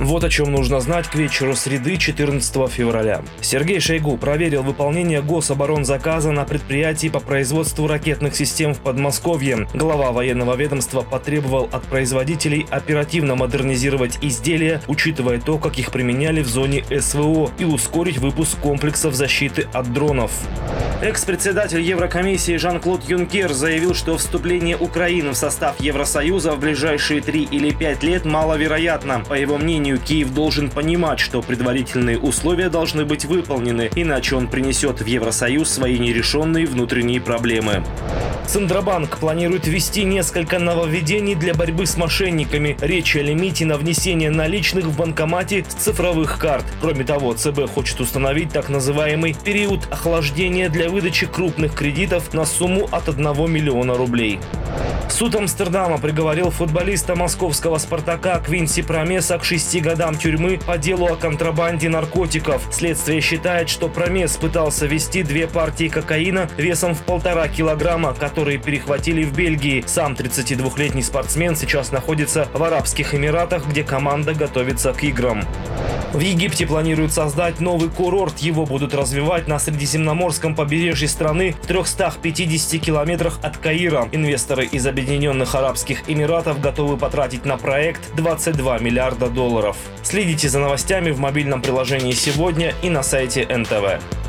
Вот о чем нужно знать к вечеру среды 14 февраля. Сергей Шойгу проверил выполнение гособоронзаказа на предприятии по производству ракетных систем в Подмосковье. Глава военного ведомства потребовал от производителей оперативно модернизировать изделия, учитывая то, как их применяли в зоне СВО, и ускорить выпуск комплексов защиты от дронов. Экс-председатель Еврокомиссии Жан-Клод Юнкер заявил, что вступление Украины в состав Евросоюза в ближайшие три или пять лет маловероятно. По его мнению, Киев должен понимать, что предварительные условия должны быть выполнены, иначе он принесет в Евросоюз свои нерешенные внутренние проблемы. Центробанк планирует ввести несколько нововведений для борьбы с мошенниками. Речь о лимите на внесение наличных в банкомате с цифровых карт. Кроме того, ЦБ хочет установить так называемый период охлаждения для выдачи крупных кредитов на сумму от 1 миллиона рублей. Суд Амстердама приговорил футболиста московского «Спартака» Квинси Промеса к шести годам тюрьмы по делу о контрабанде наркотиков. Следствие считает, что Промес пытался вести две партии кокаина весом в полтора килограмма, которые перехватили в Бельгии. Сам 32-летний спортсмен сейчас находится в Арабских Эмиратах, где команда готовится к играм. В Египте планируют создать новый курорт. Его будут развивать на Средиземноморском побережье страны в 350 километрах от Каира. Инвесторы из Объединенных Арабских Эмиратов готовы потратить на проект 22 миллиарда долларов. Следите за новостями в мобильном приложении «Сегодня» и на сайте НТВ.